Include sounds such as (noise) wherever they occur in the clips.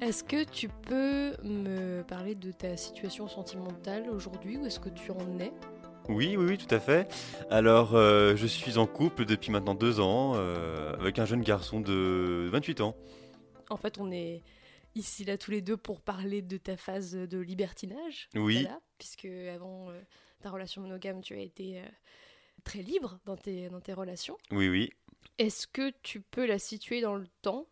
Est-ce que tu peux me parler de ta situation sentimentale aujourd'hui Où est-ce que tu en es? Oui, oui, oui, tout à fait. Alors, euh, je suis en couple depuis maintenant deux ans euh, avec un jeune garçon de 28 ans. En fait, on est ici là tous les deux pour parler de ta phase de libertinage. Oui. Voilà, puisque avant euh, ta relation monogame, tu as été euh, très libre dans tes, dans tes relations. Oui, oui. Est-ce que tu peux la situer dans le temps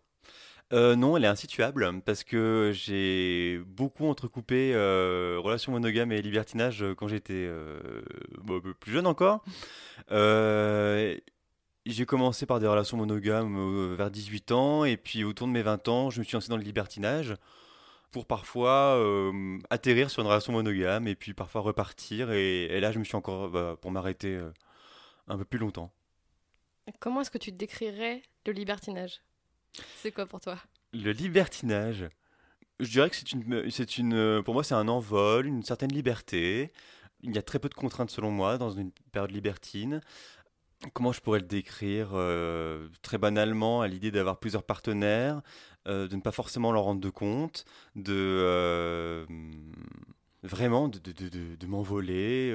Euh, non, elle est insituable parce que j'ai beaucoup entrecoupé euh, relations monogames et libertinage quand j'étais euh, un peu plus jeune encore. Euh, j'ai commencé par des relations monogames euh, vers 18 ans et puis autour de mes 20 ans, je me suis lancé dans le libertinage pour parfois euh, atterrir sur une relation monogame et puis parfois repartir et, là je me suis encore bah, pour m'arrêter euh, un peu plus longtemps. Comment est-ce que tu décrirais le libertinage? C'est quoi pour toi? Le libertinage, je dirais que c'est une, c'est une, pour moi, c'est un envol, une certaine liberté. Il y a très peu de contraintes selon moi dans une période libertine. Comment je pourrais le décrire Euh, Très banalement, à l'idée d'avoir plusieurs partenaires, euh, de ne pas forcément leur rendre de compte, de euh, vraiment de, m'envoler,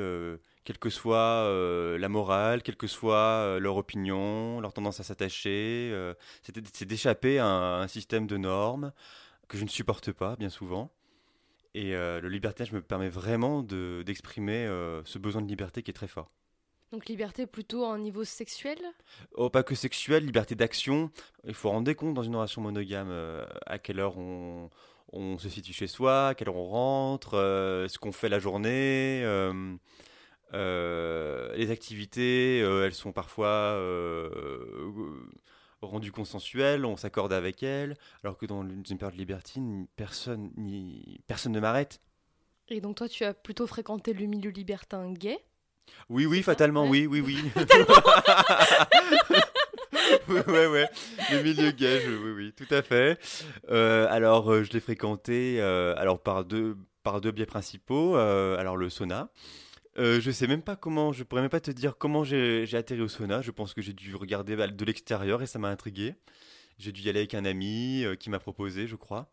quelle que soit euh, la morale, quelle que soit euh, leur opinion, leur tendance à s'attacher. euh, c'est d'échapper à un, un système de normes que je ne supporte pas bien souvent. Et le libertinage me permet vraiment de- d'exprimer ce besoin de liberté qui est très fort. Donc liberté plutôt en niveau sexuel? Oh, pas que sexuelle, liberté d'action. Il faut rendre compte dans une relation monogame à quelle heure on, on se situe chez soi, à quelle heure on rentre, ce qu'on fait la journée. Euh, les activités, euh, elles sont parfois euh, rendues consensuelles, on s'accorde avec elles, alors que dans une période libertine, personne, personne ne m'arrête. Et donc toi tu as plutôt fréquenté le milieu libertin gay? Oui, oui, fatalement, ouais. oui, oui, oui. (laughs) ouais, ouais. Le milieu gay, je- oui, oui, tout à fait. Euh, alors, euh, je l'ai fréquenté euh, alors par deux, par deux biais principaux. alors, le sauna. Euh, je sais même pas comment, je pourrais même pas te dire comment j'ai atterri au sauna. Je pense que j'ai dû regarder de l'extérieur et ça m'a intrigué. J'ai dû y aller avec un ami euh, qui m'a proposé, je crois.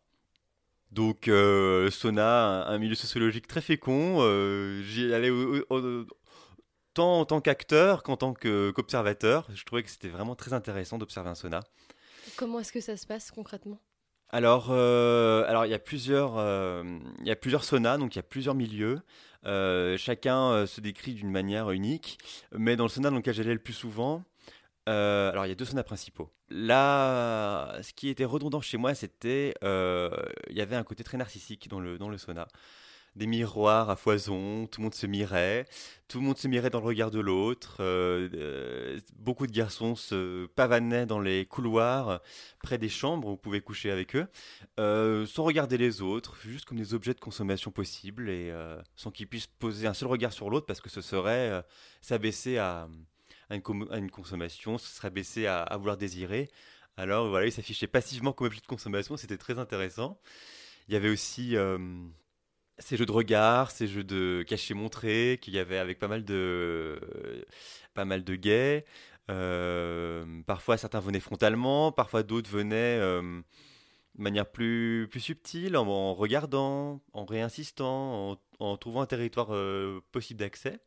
Donc, euh, sauna, un, un milieu sociologique très fécond. euh, J'y allais au- au- au- tant en tant qu'acteur qu'en tant qu'observateur. Je trouvais que c'était vraiment très intéressant d'observer un sauna. Comment est-ce que ça se passe concrètement? Alors, euh, alors il y a plusieurs, euh, il y a plusieurs saunas, donc il y a plusieurs milieux. Euh, chacun euh, se décrit d'une manière unique, mais dans le sauna dans lequel j'allais le plus souvent, euh, alors il y a deux saunas principaux. Là, ce qui était redondant chez moi, c'était, euh, il y avait un côté très narcissique dans le dans le sauna. Des miroirs à foison, tout le monde se mirait, tout le monde se mirait dans le regard de l'autre. euh, euh, beaucoup de garçons se pavanaient dans les couloirs près des chambres où vous pouvez coucher avec eux, euh, sans regarder les autres, juste comme des objets de consommation possibles et sans qu'ils puissent poser un seul regard sur l'autre parce que ce serait s'abaisser à, une consommation, ce serait baisser à, à vouloir désirer. Alors voilà, ils s'affichaient passivement comme objet de consommation, c'était très intéressant. Il y avait aussi ces jeux de regard, ces jeux de cacher-montrer qu'il y avait avec pas mal de, pas mal de gays. Euh, parfois, certains venaient frontalement, parfois d'autres venaient euh, de manière plus, plus subtile, en, en regardant, en réinsistant, en, en trouvant un territoire euh, possible d'accès.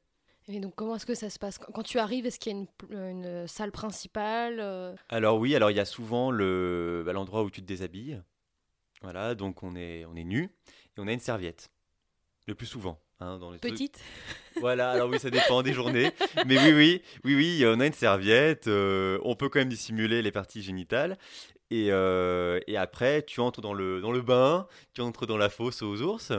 Et donc comment est-ce que ça se passe? Quand tu arrives, est-ce qu'il y a une, salle principale euh, Alors oui, alors il y a souvent le, bah, l'endroit où tu te déshabilles. Voilà, donc on est, on est nu et on a une serviette. Le plus souvent. hein, dans les trucs. petite (laughs) Voilà, alors oui, ça dépend des journées. Mais oui, oui, oui, oui, on a une serviette. euh, on peut quand même dissimuler les parties génitales. Et, euh, et après, tu entres dans le, dans le bain, tu entres dans la fosse aux ours.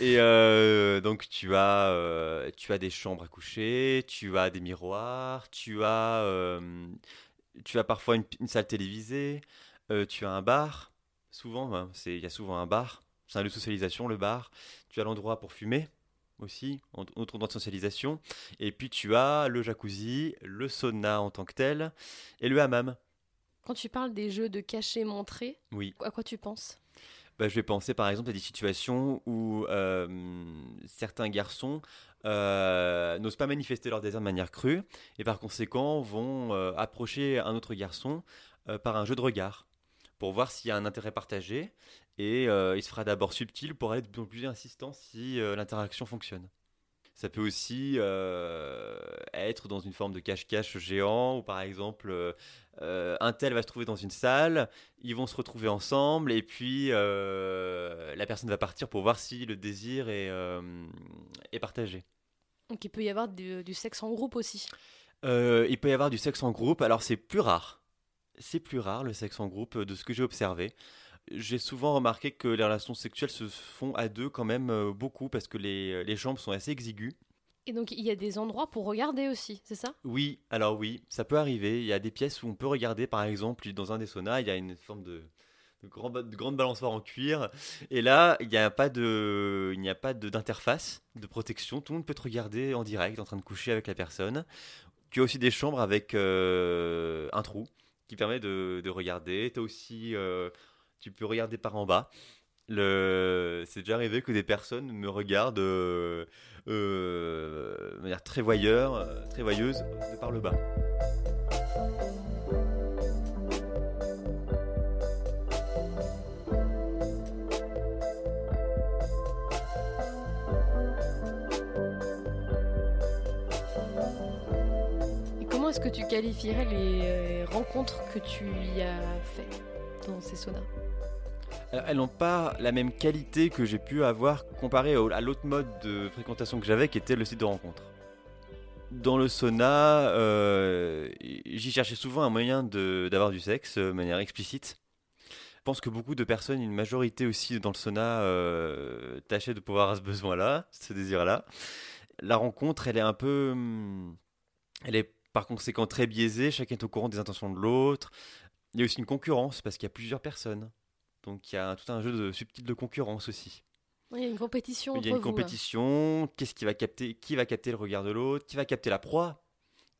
Et euh, donc, tu as, euh, tu as des chambres à coucher, tu as des miroirs, tu as, tu as parfois une, une salle télévisée. Tu as un bar, souvent, ben, c'est- il y a souvent un bar, c'est un lieu de socialisation, le bar. Tu as l'endroit pour fumer aussi, autre endroit de socialisation. Et puis tu as le jacuzzi, le sauna en tant que tel, et le hammam. Quand tu parles des jeux de cacher-montrer, Oui. à quoi tu penses? Bah, je vais penser par exemple à des situations où euh, certains garçons euh, n'osent pas manifester leur désir de manière crue et par conséquent vont euh, approcher un autre garçon par un jeu de regard pour voir s'il y a un intérêt partagé et euh, il se fera d'abord subtil pour aller de plus en plus insistant si euh, l'interaction fonctionne. Ça peut aussi euh, être dans une forme de cache-cache géant où par exemple euh, un tel va se trouver dans une salle, ils vont se retrouver ensemble et puis euh, la personne va partir pour voir si le désir est, est partagé. Donc il peut y avoir du, du sexe en groupe aussi? Il peut y avoir du sexe en groupe, alors c'est plus rare. C'est plus rare le sexe en groupe euh, de ce que j'ai observé. J'ai souvent remarqué que les relations sexuelles se font à deux quand même euh, beaucoup parce que les, les jambes sont assez exiguës. Et donc il y a des endroits pour regarder aussi, c'est ça? Oui, alors oui, ça peut arriver. Il y a des pièces où on peut regarder, par exemple, dans un des saunas, il y a une forme de, de, grand ba- de grande balançoire en cuir. Et là, il n'y a pas de, il n'y a pas de- d'interface de protection. Tout le monde peut te regarder en direct, en train de coucher avec la personne. Tu as aussi des chambres avec euh, un trou qui permet de, de regarder. Tu aussi, euh, tu peux regarder par en bas. Le... C'est déjà arrivé que des personnes me regardent euh, euh, de manière très voyeur, voyeuse, de par le bas. Tu qualifierais les euh, rencontres que tu y as fait dans ces saunas Elles n'ont pas la même qualité que j'ai pu avoir comparé à l'autre mode de fréquentation que j'avais, qui était le site de rencontre. Dans le sauna, euh, j'y cherchais souvent un moyen d'avoir du sexe euh, de manière explicite. Je pense que beaucoup de personnes, une majorité aussi dans le sauna, euh, tâchaient de pouvoir avoir ce besoin-là, ce désir-là. La rencontre, elle est un peu. hum, Elle est par conséquent très biaisée, chacun est au courant des intentions de l'autre. Il y a aussi une concurrence parce qu'il y a plusieurs personnes. Donc il y a tout un jeu de, subtil de concurrence aussi. Il y a une compétition Il y a une vous. hein. compétition, qu'est-ce qui va capter, qui va capter le regard de l'autre, qui va capter la proie.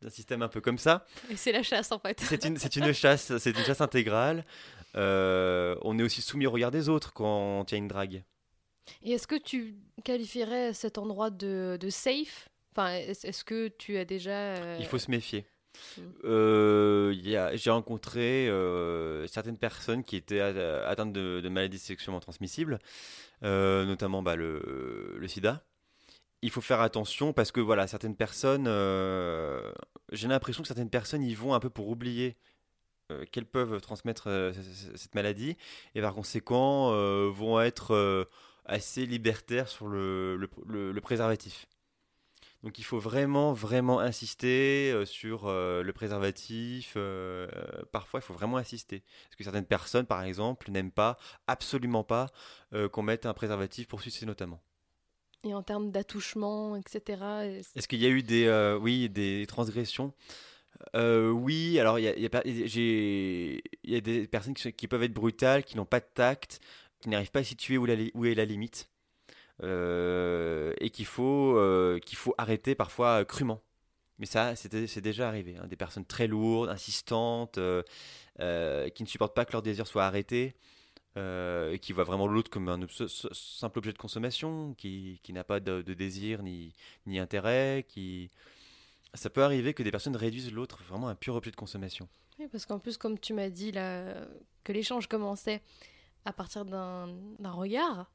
C'est un système un peu comme ça? Et c'est la chasse en fait. C'est une, chasse, c'est une chasse intégrale. Euh, on est aussi soumis au regard des autres quand il y a une drague. Et est-ce que tu qualifierais cet endroit de, de safe? Enfin, est-ce que tu as déjà. euh, Il faut se méfier. Mm. Euh, J'ai rencontré euh, certaines personnes qui étaient atteintes de, de maladies sexuellement transmissibles, euh, notamment bah, le, le sida. Il faut faire attention parce que voilà, certaines personnes, j'ai l'impression que certaines personnes y vont un peu pour oublier qu'elles peuvent transmettre cette maladie et par conséquent vont être assez libertaires sur le- le- le- le préservatif. Donc il faut vraiment, vraiment insister euh, sur euh, le préservatif. euh, parfois, il faut vraiment insister. Parce que certaines personnes, par exemple, n'aiment pas, absolument pas, euh, qu'on mette un préservatif pour sucer notamment. Et en termes d'attouchement, etc. est-ce- qu'il y a eu des, oui, des transgressions? Euh, Oui, alors il y a, y y des personnes qui, peuvent être brutales, qui n'ont pas de tact, qui n'arrivent pas à situer où, la li- où est la limite. Euh, et qu'il faut, euh, faut arrêter parfois crûment. Mais ça, c'est déjà arrivé. hein. Des personnes très lourdes, insistantes, euh, qui ne supportent pas que leur désir soit arrêté, et qui voient vraiment l'autre comme un simple objet de consommation, qui, qui n'a pas de, désir ni, ni intérêt, qui... Ça peut arriver que des personnes réduisent l'autre vraiment à un pur objet de consommation. Oui, parce qu'en plus, comme tu m'as dit là, que l'échange commençait à partir d'un regard,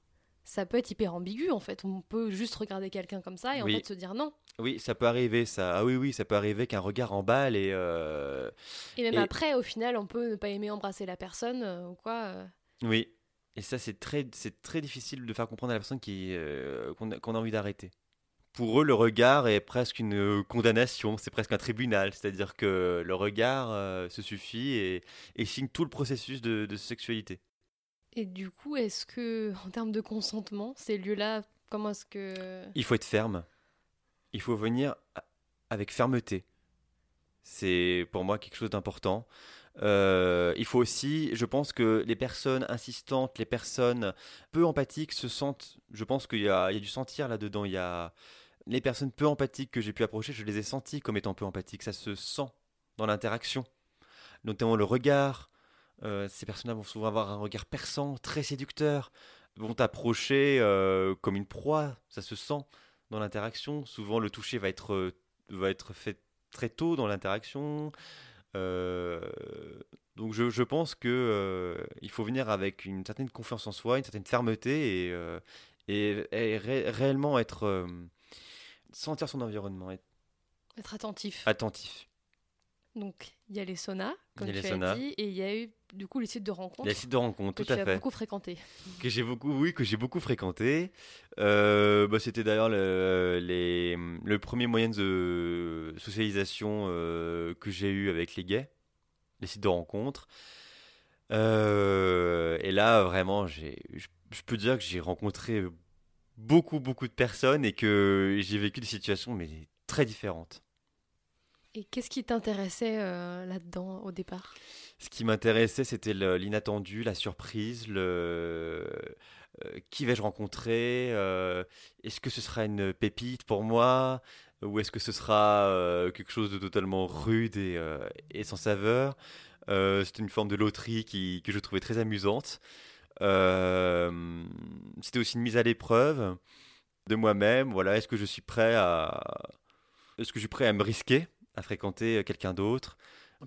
ça peut être hyper ambigu en fait. On peut juste regarder quelqu'un comme ça et Oui. en fait se dire non. Oui, ça peut arriver, ça. Ah oui, oui, ça peut arriver qu'un regard emballe et... euh, Et même Et- après, au final, on peut ne pas aimer embrasser la personne euh, ou quoi. euh. Oui. Et ça, c'est très, c'est très difficile de faire comprendre à la personne qui, qu'on, a, qu'on a envie d'arrêter. Pour eux, le regard est presque une condamnation, c'est presque un tribunal. C'est-à-dire que le regard se suffit et, et signe tout le processus de, de sexualité. Et du coup, est-ce que, (laughs) en termes de consentement, ces lieux-là, comment est-ce que. Il faut être ferme. Il faut venir avec fermeté. C'est pour moi quelque chose d'important. Euh, il faut aussi, je pense que les personnes insistantes, les personnes peu empathiques se sentent, je pense qu'il y, a du sentir là-dedans. Il y a les personnes peu empathiques que j'ai pu approcher, je les ai senties comme étant peu empathiques. Ça se sent dans l'interaction, notamment le regard. Euh, ces personnes-là vont souvent avoir un regard perçant, très séducteur, vont t'approcher euh, comme une proie. Ça se sent dans l'interaction. Souvent, le toucher va être, va être fait très tôt dans l'interaction. Euh, donc je, pense que euh, il faut venir avec une certaine confiance en soi, une certaine fermeté et, euh, et, réellement être sentir son environnement, être, être attentif. Attentif. Donc, il y a les saunas, comme tu as dit, et il y a eu du coup les sites de rencontres. Les sites de rencontres, tout à fait. Que j'ai beaucoup fréquenté. Que j'ai beaucoup, oui, que j'ai beaucoup fréquenté. Euh, bah, c'était d'ailleurs le, les, le premier moyen de socialisation euh, que j'ai eu avec les gays, les sites de rencontres. Euh, et là, vraiment, j'ai, je, je peux dire que j'ai rencontré beaucoup, beaucoup de personnes et que j'ai vécu des situations mais très différentes. Et qu'est-ce qui t'intéressait euh, là-dedans au départ? Ce qui m'intéressait, c'était l'inattendu, la surprise, euh, qui vais-je rencontrer euh, Est-ce que ce sera une pépite pour moi Ou est-ce que ce sera quelque chose de totalement rude et, et sans saveur? C'était une forme de loterie qui, que je trouvais très amusante. c'était aussi une mise à l'épreuve de moi-même. Voilà, est-ce que je suis prêt à, est-ce que je suis prêt à me risquer? À fréquenter euh, quelqu'un d'autre,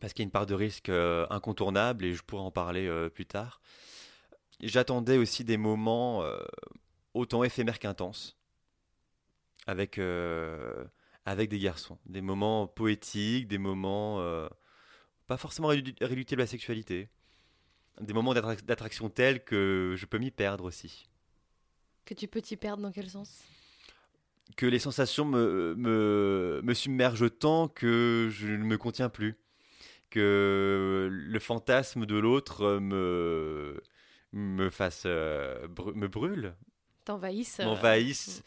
parce qu'il y a une part de risque euh, incontournable et je pourrais en parler euh, plus tard. J'attendais aussi des moments autant éphémères qu'intenses avec, avec des garçons, des moments poétiques, des moments pas forcément réductibles à la sexualité, des moments d'attraction tels que je peux m'y perdre aussi. Que tu peux t'y perdre dans quel sens? Que les sensations me, me, me, submergent tant que je ne me contiens plus. Que le fantasme de l'autre me, me fasse. Euh, me brûle. T'envahisse. Euh, M'envahisse.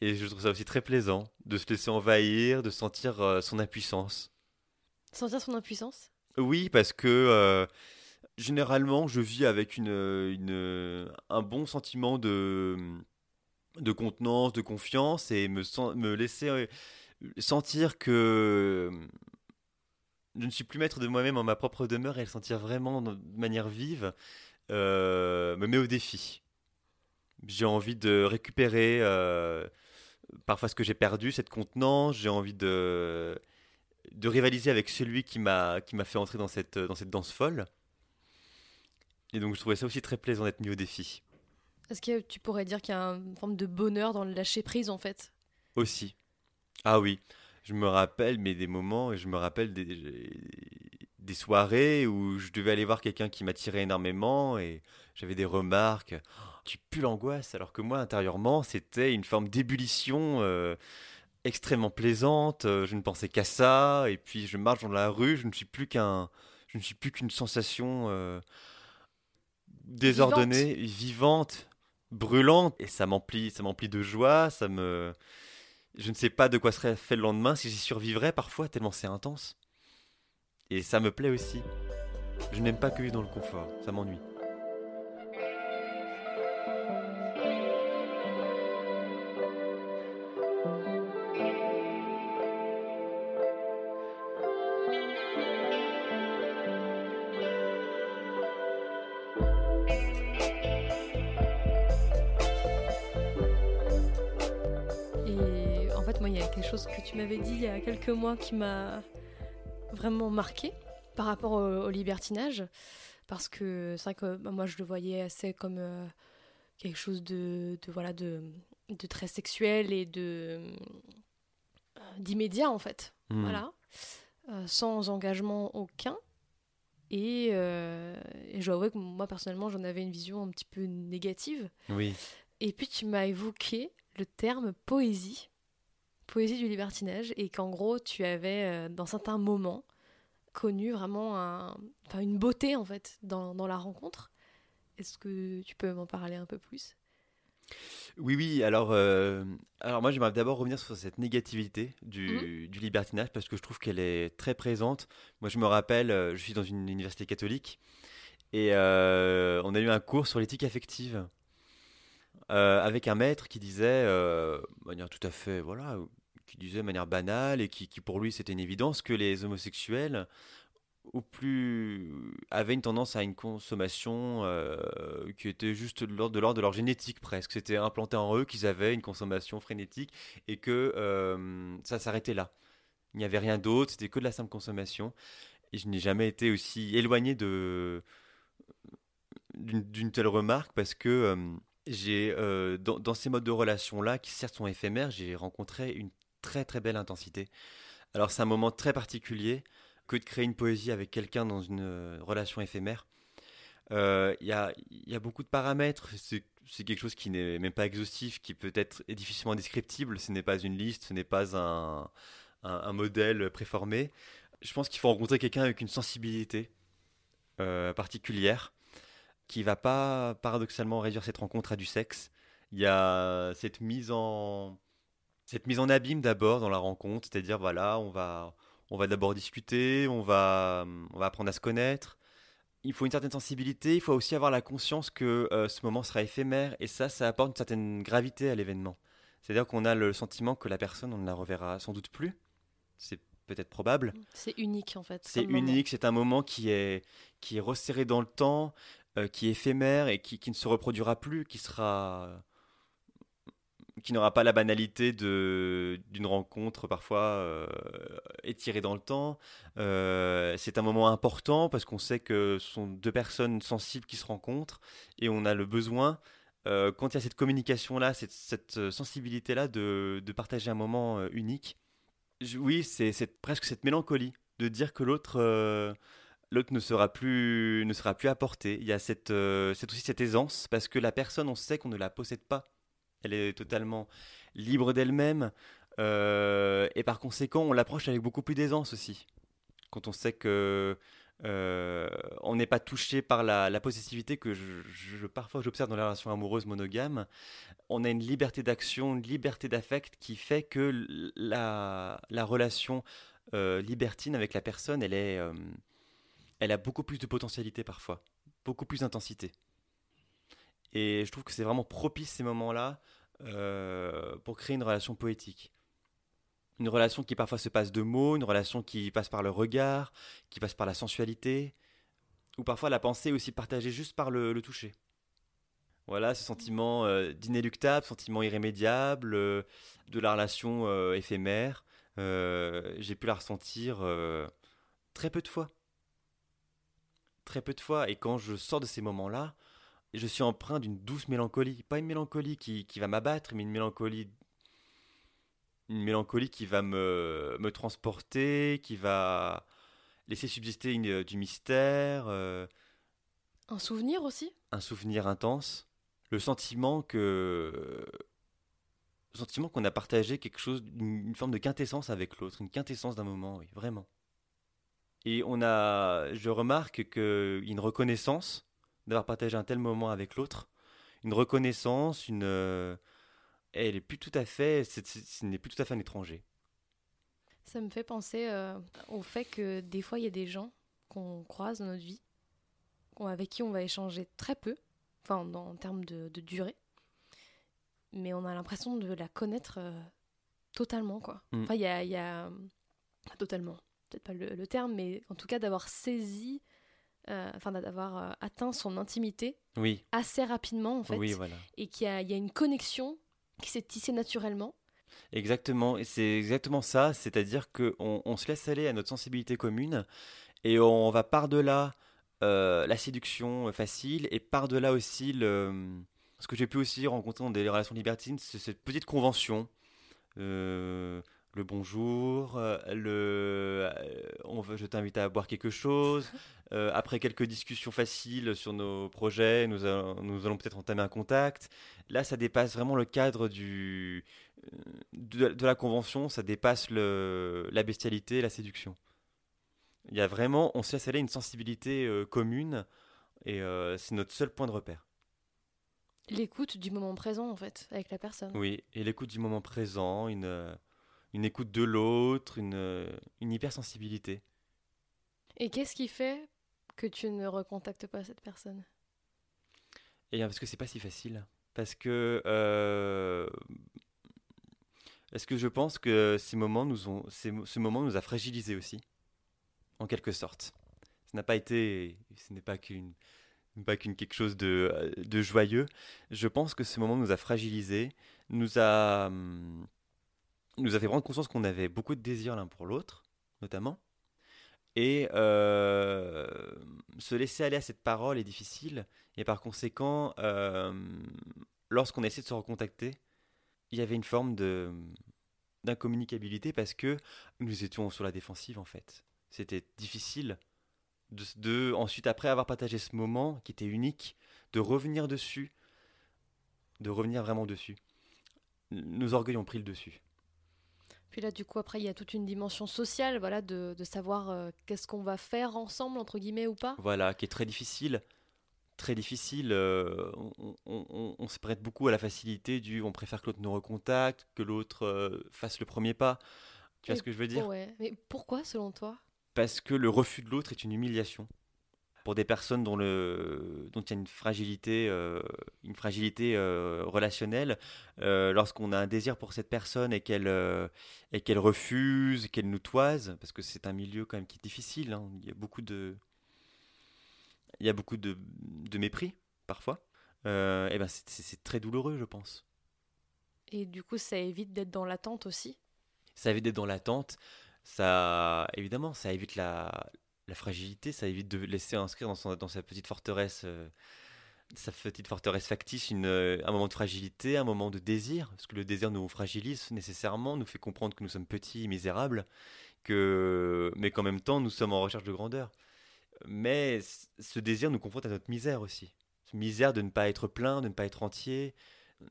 Et je trouve ça aussi très plaisant de se laisser envahir, de sentir euh, son impuissance. Sentir son impuissance? Oui, parce que généralement, je vis avec une, une, un bon sentiment de de contenance, de confiance et me, me laisser euh, sentir que euh, je ne suis plus maître de moi-même en ma propre demeure et le sentir vraiment de manière vive euh, me met au défi. J'ai envie de récupérer parfois ce que j'ai perdu, cette contenance, j'ai envie de, rivaliser avec celui qui m'a fait entrer dans cette, dans cette danse folle. Et donc je trouvais ça aussi très plaisant d'être mis au défi. Est-ce que tu pourrais dire qu'il y a une forme de bonheur dans le lâcher prise en fait? Aussi. Ah oui. Je me rappelle, mais des moments, je me rappelle des, des soirées où je devais aller voir quelqu'un qui m'attirait énormément et j'avais des remarques. tu pues l'angoisse, alors que moi, intérieurement, c'était une forme d'ébullition euh, extrêmement plaisante. Je ne pensais qu'à ça. Et puis, je marche dans la rue, je ne suis plus qu'un, je ne suis plus qu'une sensation euh, désordonnée, vivante brûlante et ça m'emplit, ça m'emplit de joie, ça me je ne sais pas de quoi serait fait le lendemain si j'y survivrais parfois tellement c'est intense. Et ça me plaît aussi. Je n'aime pas que vivre dans le confort, ça m'ennuie. Que tu m'avais dit il y a quelques mois qui m'a vraiment marqué par rapport au, libertinage. Parce que c'est vrai que bah, moi je le voyais assez comme euh, quelque chose de, voilà, de, de, très sexuel et de euh, d'immédiat en fait. Hmm. Voilà. Euh, sans engagement aucun. Et, et, je dois avouer que moi personnellement j'en avais une vision un petit peu négative. Oui. Et puis tu m'as évoqué le terme poésie poésie du libertinage et qu'en gros tu avais euh, dans certains moments connu vraiment un, une beauté en fait dans, dans la rencontre. Est-ce que tu peux m'en parler un peu plus? Oui, oui, alors, euh, alors moi j'aimerais d'abord revenir sur cette négativité du, Mhm. du libertinage parce que je trouve qu'elle est très présente. Moi je me rappelle, euh, je suis dans une université catholique et euh, on a eu un cours sur l'éthique affective avec un maître qui disait, euh, de manière tout à fait, voilà, qui disait manière banale et qui, pour lui c'était une évidence que les homosexuels ou plus avaient une tendance à une consommation euh, qui était juste de l'ordre de leur génétique presque. C'était implanté en eux qu'ils avaient une consommation frénétique et que euh, ça s'arrêtait là. Il n'y avait rien d'autre, c'était que de la simple consommation. Et je n'ai jamais été aussi éloigné de d'une telle remarque parce que euh, j'ai euh, dans, ces modes de relation là qui certes sont éphémères, j'ai rencontré une très très belle intensité. Alors c'est un moment très particulier que de créer une poésie avec quelqu'un dans une euh, relation éphémère. Euh, Il y, a, beaucoup de paramètres, c'est quelque chose qui n'est même pas exhaustif, qui peut être difficilement descriptible, ce n'est pas une liste, ce n'est pas un, modèle préformé. Je pense qu'il faut rencontrer quelqu'un avec une sensibilité particulière, qui va pas paradoxalement réduire cette rencontre à du sexe. Il y a cette mise en, cette mise en abîme d'abord dans la rencontre, c'est-à-dire voilà, on va, on va d'abord discuter, on va, on va apprendre à se connaître. Il faut une certaine sensibilité, il faut aussi avoir la conscience que euh, ce moment sera éphémère et ça, ça apporte une certaine gravité à l'événement. C'est-à-dire qu'on a le sentiment que la personne, on ne la reverra sans doute plus. C'est peut-être probable. C'est unique en fait. C'est unique, c'est un moment qui est, qui est resserré dans le temps, euh, qui est éphémère et qui, qui ne se reproduira plus, qui sera qui n'aura pas la banalité de d'une rencontre parfois euh, étirée dans le temps. Euh, c'est un moment important parce qu'on sait que ce sont deux personnes sensibles qui se rencontrent et on a le besoin, quand il y a cette communication-là, cette, cette sensibilité-là, de, de partager un moment unique. Je- oui, c'est presque cette mélancolie de dire que l'autre l'autre ne sera plus ne sera plus apporté. Il y a cette euh, c'est aussi cette aisance parce que la personne, on sait qu'on ne la possède pas. Elle est totalement libre d'elle-même euh, et par conséquent, on l'approche avec beaucoup plus d'aisance aussi. Quand on sait que euh, on n'est pas touché par la, possessivité que parfois j'observe dans les relations amoureuses monogames, on a une liberté d'action, une liberté d'affect qui fait que la, la relation libertine avec la personne, elle est, elle a beaucoup plus de potentialité parfois, beaucoup plus d'intensité. Et je trouve que c'est vraiment propice ces moments-là euh, pour créer une relation poétique. Une relation qui parfois se passe de mots, une relation qui passe par le regard, qui passe par la sensualité, ou parfois la pensée aussi partagée juste par le, toucher. Voilà, ce sentiment euh, d'inéluctable, sentiment irrémédiable, euh, de la relation éphémère. J'ai pu la ressentir très peu de fois. Très peu de fois. Et quand je sors de ces moments-là, je suis empreint d'une douce mélancolie. Pas une mélancolie qui, qui va m'abattre, mais une mélancolie, une mélancolie qui va me, me transporter, qui va laisser subsister une- du mystère, euh, Un souvenir aussi? un souvenir intense, le sentiment que le sentiment qu'on a partagé quelque chose, une, une forme de quintessence avec l'autre, une quintessence d'un moment, oui, vraiment. Et on a, je remarque qu'il y a une reconnaissance d'avoir partagé un tel moment avec l'autre, une reconnaissance, une, euh, elle est plus tout à fait, ce n'est plus tout à fait un étranger. Ça me fait penser euh, au fait que des fois, il y a des gens qu'on croise dans notre vie, avec qui on va échanger très peu, enfin, dans- en termes de, de durée, mais on a l'impression de la connaître euh, totalement, quoi. Mm. Enfin, il y a, y a- totalement, peut-être pas le, le terme, mais en tout cas d'avoir saisi, euh, enfin, d'avoir euh, atteint son intimité Oui, assez rapidement, en fait, oui, voilà. et qu'il y a, il y a une connexion qui s'est tissée naturellement. Exactement, et c'est exactement ça, c'est-à-dire qu'on on se laisse aller à notre sensibilité commune et on va par-delà euh, la séduction facile et par-delà aussi le... Ce que j'ai pu aussi rencontrer dans des relations libertines, c'est cette petite convention. Euh, le bonjour, euh, le euh, on veut, je t'invite à boire quelque chose. (laughs) Euh, après quelques discussions faciles sur nos projets, nous allons, nous allons peut-être entamer un contact. Là, ça dépasse vraiment le cadre du, de, de la convention, ça dépasse le, la bestialité, la séduction. Il y a vraiment, on se laisse aller à une sensibilité euh, commune et euh, c'est notre seul point de repère. L'écoute du moment présent, en fait, avec la personne. Oui, et l'écoute du moment présent, une, une écoute de l'autre, une, une hypersensibilité. Et qu'est-ce qui fait que tu ne recontactes pas cette personne? Et parce que c'est pas si facile. Parce que euh, est-ce que je pense que ces moments nous ont, ces, ce moment nous a fragilisés aussi, en quelque sorte? Ce n'a pas été, ce n'est pas qu'une pas qu'une quelque chose de, de, joyeux. Je pense que ce moment nous a fragilisés, nous a, nous a fait prendre conscience qu'on avait beaucoup de désirs l'un pour l'autre, notamment. Et euh, se laisser aller à cette parole est difficile. Et par conséquent, euh, lorsqu'on essaie de se recontacter, il y avait une forme de d'incommunicabilité parce que nous étions sur la défensive en fait. C'était difficile de, ensuite, après avoir partagé ce moment qui était unique, de revenir dessus, de revenir vraiment dessus. Nos orgueils ont pris le dessus. Puis là, du coup, après, il y a toute une dimension sociale, voilà, de, de savoir euh, qu'est-ce qu'on va faire ensemble, entre guillemets, ou pas. Voilà, qui est très difficile. Très difficile. Euh, on, se prête beaucoup à la facilité du on préfère que l'autre nous recontacte, que l'autre euh, fasse le premier pas. Tu vois ce que je veux dire? Ouais, mais pourquoi, selon toi? Parce que le refus de l'autre est une humiliation. Pour des personnes dont, le, dont il y a une fragilité, euh, une fragilité euh, relationnelle, euh, lorsqu'on a un désir pour cette personne et qu'elle et qu'elle refuse, qu'elle nous toise, parce que c'est un milieu quand même qui est difficile, hein. il y a beaucoup de, il y a beaucoup de, de mépris parfois, et ben c'est très douloureux, je pense. Et du coup, ça évite d'être dans l'attente aussi? Ça évite d'être dans l'attente ça, évidemment, ça évite la, la, fragilité, ça évite de laisser inscrire dans, sa petite forteresse, euh, sa petite forteresse factice, euh, un moment de fragilité, un moment de désir, parce que le désir nous fragilise nécessairement, nous fait comprendre que nous sommes petits et misérables, que, mais qu'en même temps, nous sommes en recherche de grandeur. Mais ce désir nous confronte à notre misère aussi. Cette misère de ne pas être plein, de ne pas être entier,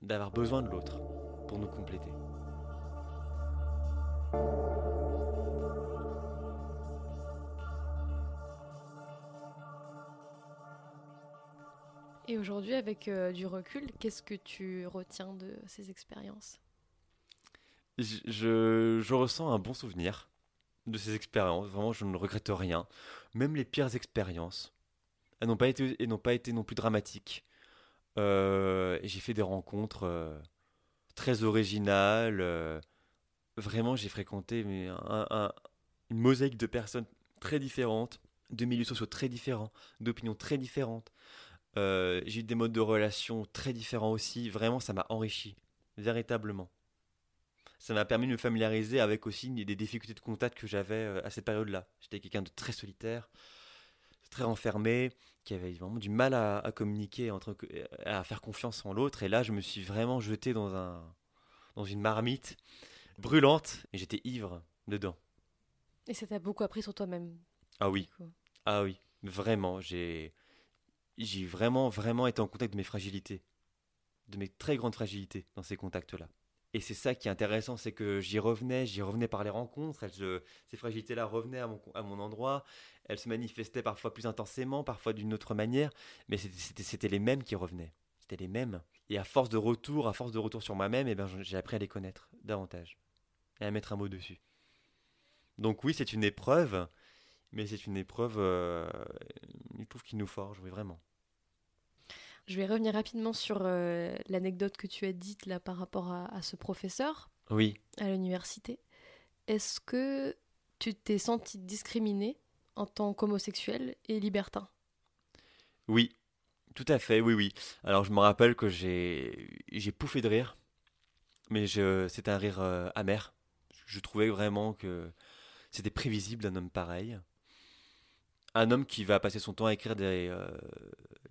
d'avoir besoin de l'autre pour nous compléter. Et aujourd'hui, avec euh, du recul, qu'est-ce que tu retiens de ces expériences? Je, je, ressens un bon souvenir de ces expériences. Vraiment, je ne regrette rien. Même les pires expériences, elles n'ont pas été, n'ont pas été non plus dramatiques. Euh, j'ai fait des rencontres euh, très originales. vraiment, j'ai fréquenté mais un, une mosaïque de personnes très différentes, de milieux sociaux très différents, d'opinions très différentes. Euh, j'ai eu des modes de relation très différents aussi. Vraiment, ça m'a enrichi, véritablement. Ça m'a permis de me familiariser avec aussi des difficultés de contact que j'avais euh, à cette période-là. J'étais quelqu'un de très solitaire, très renfermé, qui avait vraiment du mal à, communiquer, entre, à faire confiance en l'autre. Et là, je me suis vraiment jeté dans, un, dans une marmite brûlante et j'étais ivre dedans. Et ça t'a beaucoup appris sur toi-même. Ah oui. Ah oui, vraiment. J'ai j'ai vraiment, vraiment été en contact de mes fragilités, de mes très grandes fragilités dans ces contacts-là. Et c'est ça qui est intéressant, c'est que j'y revenais, j'y revenais par les rencontres, ces fragilités-là revenaient à mon, à mon endroit, elles se manifestaient parfois plus intensément, parfois d'une autre manière, mais c'était les mêmes qui revenaient, c'était les mêmes. Et à force de retour, à force de retour sur moi-même, eh ben, j'ai appris à les connaître davantage et à mettre un mot dessus. Donc oui, c'est une épreuve, mais c'est une épreuve, euh, je trouve, qui nous forge, oui, vraiment. Je vais revenir rapidement sur euh, l'anecdote que tu as dite là par rapport à, ce professeur oui. à l'université. Est-ce que tu t'es senti discriminé en tant qu'homosexuel et libertin? Oui, tout à fait, oui, oui. Alors je me rappelle que j'ai, j'ai pouffé de rire, mais je, c'était un rire euh, amer. Je trouvais vraiment que c'était prévisible d'un homme pareil un homme qui va passer son temps à écrire des, euh,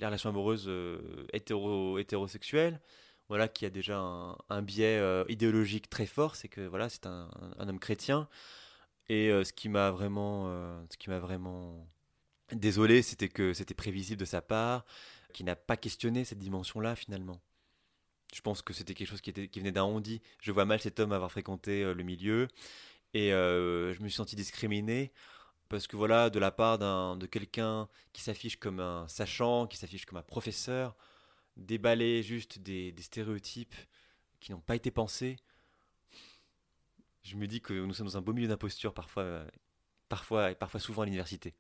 relations amoureuses euh, hétéro, hétérosexuelles, voilà, qui a déjà un, biais euh, idéologique très fort, c'est que voilà, c'est un, homme chrétien. Et ce qui m'a vraiment, ce qui m'a vraiment désolé, c'était que c'était prévisible de sa part, qu'il n'a pas questionné cette dimension-là finalement. Je pense que c'était quelque chose qui, qui venait d'un on-dit. Je vois mal cet homme avoir fréquenté le milieu et je me suis senti discriminé parce que voilà, de la part de quelqu'un qui s'affiche comme un sachant, qui s'affiche comme un professeur, déballer juste des, des stéréotypes qui n'ont pas été pensés, je me dis que nous sommes dans un beau milieu d'imposture parfois, parfois et parfois souvent à l'université.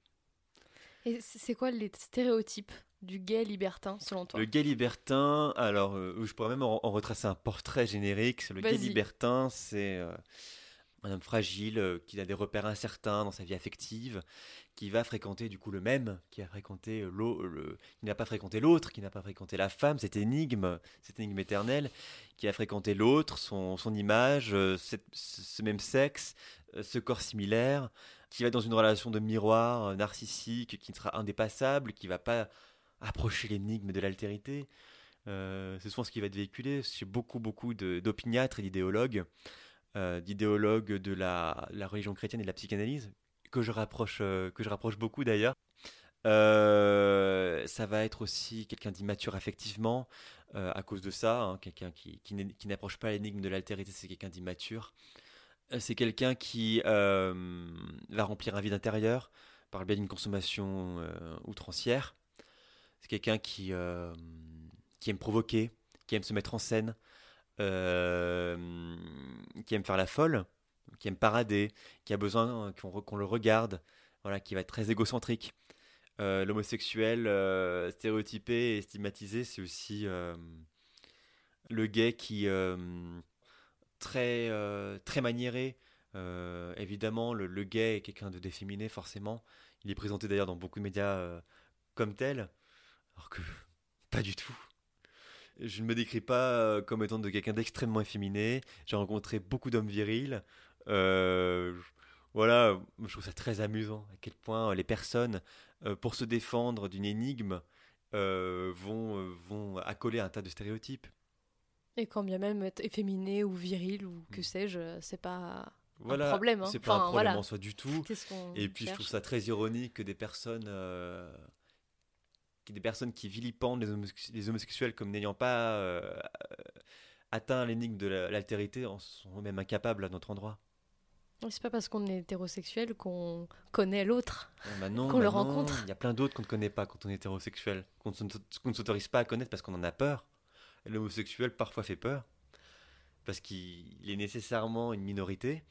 Et c'est quoi les stéréotypes du gay libertin selon toi? Le gay libertin, alors euh, je pourrais même en, retracer un portrait générique. Le gay libertin, c'est euh, un homme fragile qui a des repères incertains dans sa vie affective, qui va fréquenter du coup le même, qui a fréquenté le, qui n'a pas fréquenté l'autre, qui n'a pas fréquenté la femme, cette énigme, cette énigme éternelle, qui a fréquenté l'autre, son, image, euh, ce même sexe, euh, ce corps similaire, qui va dans une relation de miroir euh, narcissique, qui sera indépassable, qui va pas approcher l'énigme de l'altérité. c'est souvent ce qui va être véhiculé chez beaucoup, beaucoup d'opiniâtres et d'idéologues, d'idéologues de la, religion chrétienne et de la psychanalyse, que je rapproche, euh, que je rapproche beaucoup d'ailleurs. Euh, ça va être aussi quelqu'un d'immature affectivement euh, à cause de ça, hein, quelqu'un qui, qui n'approche pas l'énigme de l'altérité, c'est quelqu'un d'immature. C'est quelqu'un qui va remplir un vide intérieur par le biais d'une consommation outrancière. C'est quelqu'un qui, qui aime provoquer, qui aime se mettre en scène, qui aime faire la folle, qui aime parader, qui a besoin qu'on le regarde, voilà, qui va être très égocentrique. Euh, l'homosexuel euh, stéréotypé et stigmatisé, c'est aussi euh, le gay qui très très maniéré. évidemment, le, le, gay est quelqu'un de déféminé forcément. Il est présenté d'ailleurs dans beaucoup de médias comme tel, alors que (laughs) pas du tout. Je ne me décris pas comme étant de quelqu'un d'extrêmement efféminé. J'ai rencontré beaucoup d'hommes virils. Euh, voilà, je trouve ça très amusant à quel point les personnes, euh, pour se défendre d'une énigme, euh, vont, vont accoler un tas de stéréotypes. Et quand bien même être efféminé ou viril ou que mm. sais-je, c'est pas un problème. Hein. C'est pas un problème en soi du tout. Et puis je trouve ça très ironique que des personnes, des personnes qui vilipendent les, homosexuels comme n'ayant pas atteint l'énigme de l'altérité en sont même incapables à notre endroit. C'est pas parce qu'on est hétérosexuel qu'on connaît l'autre, bah qu'on bah le rencontre. Il y a plein d'autres qu'on ne connaît pas quand on est hétérosexuel, qu'on ne s'autorise pas à connaître parce qu'on en a peur. L'homosexuel parfois fait peur, parce qu'il est nécessairement une minorité,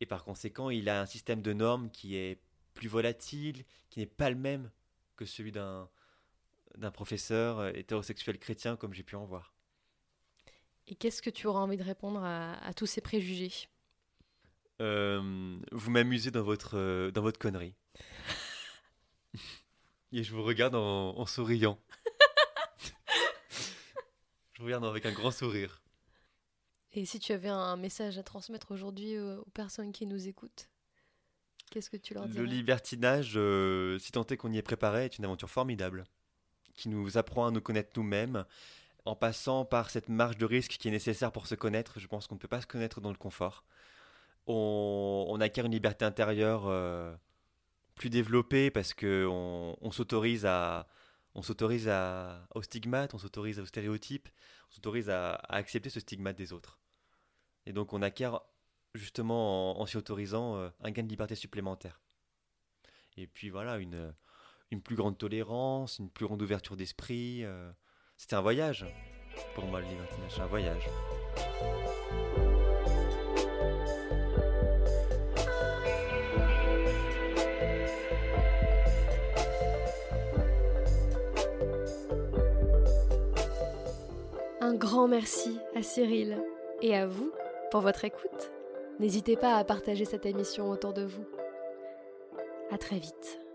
et par conséquent il a un système de normes qui est plus volatile, qui n'est pas le même que celui d'un professeur hétérosexuel chrétien comme j'ai pu en voir. Et qu'est-ce que tu auras envie de répondre à tous ces préjugés? Euh, vous m'amusez dans votre, euh, dans votre connerie. (laughs) Et je vous regarde en, souriant. (laughs) je vous regarde avec un grand sourire. Et si tu avais un message à transmettre aujourd'hui aux, personnes qui nous écoutent, qu'est-ce que tu leur dirais? Le libertinage, euh, si tant est qu'on y est préparé, est une aventure formidable qui nous apprend à nous connaître nous-mêmes. En passant par cette marge de risque qui est nécessaire pour se connaître, je pense qu'on ne peut pas se connaître dans le confort on, acquiert une liberté intérieure euh, plus développée parce que on, s'autorise à on s'autorise à, au stigmate, on s'autorise au stéréotype, on s'autorise à, accepter ce stigmate des autres. Et donc on acquiert justement en, s'y autorisant euh, un gain de liberté supplémentaire. Et puis voilà, une, une plus grande tolérance, une plus grande ouverture d'esprit. Euh, c'était un voyage pour moi le libertinage, un voyage. grand merci à Cyril et à vous pour votre écoute. N'hésitez pas à partager cette émission autour de vous. À très vite.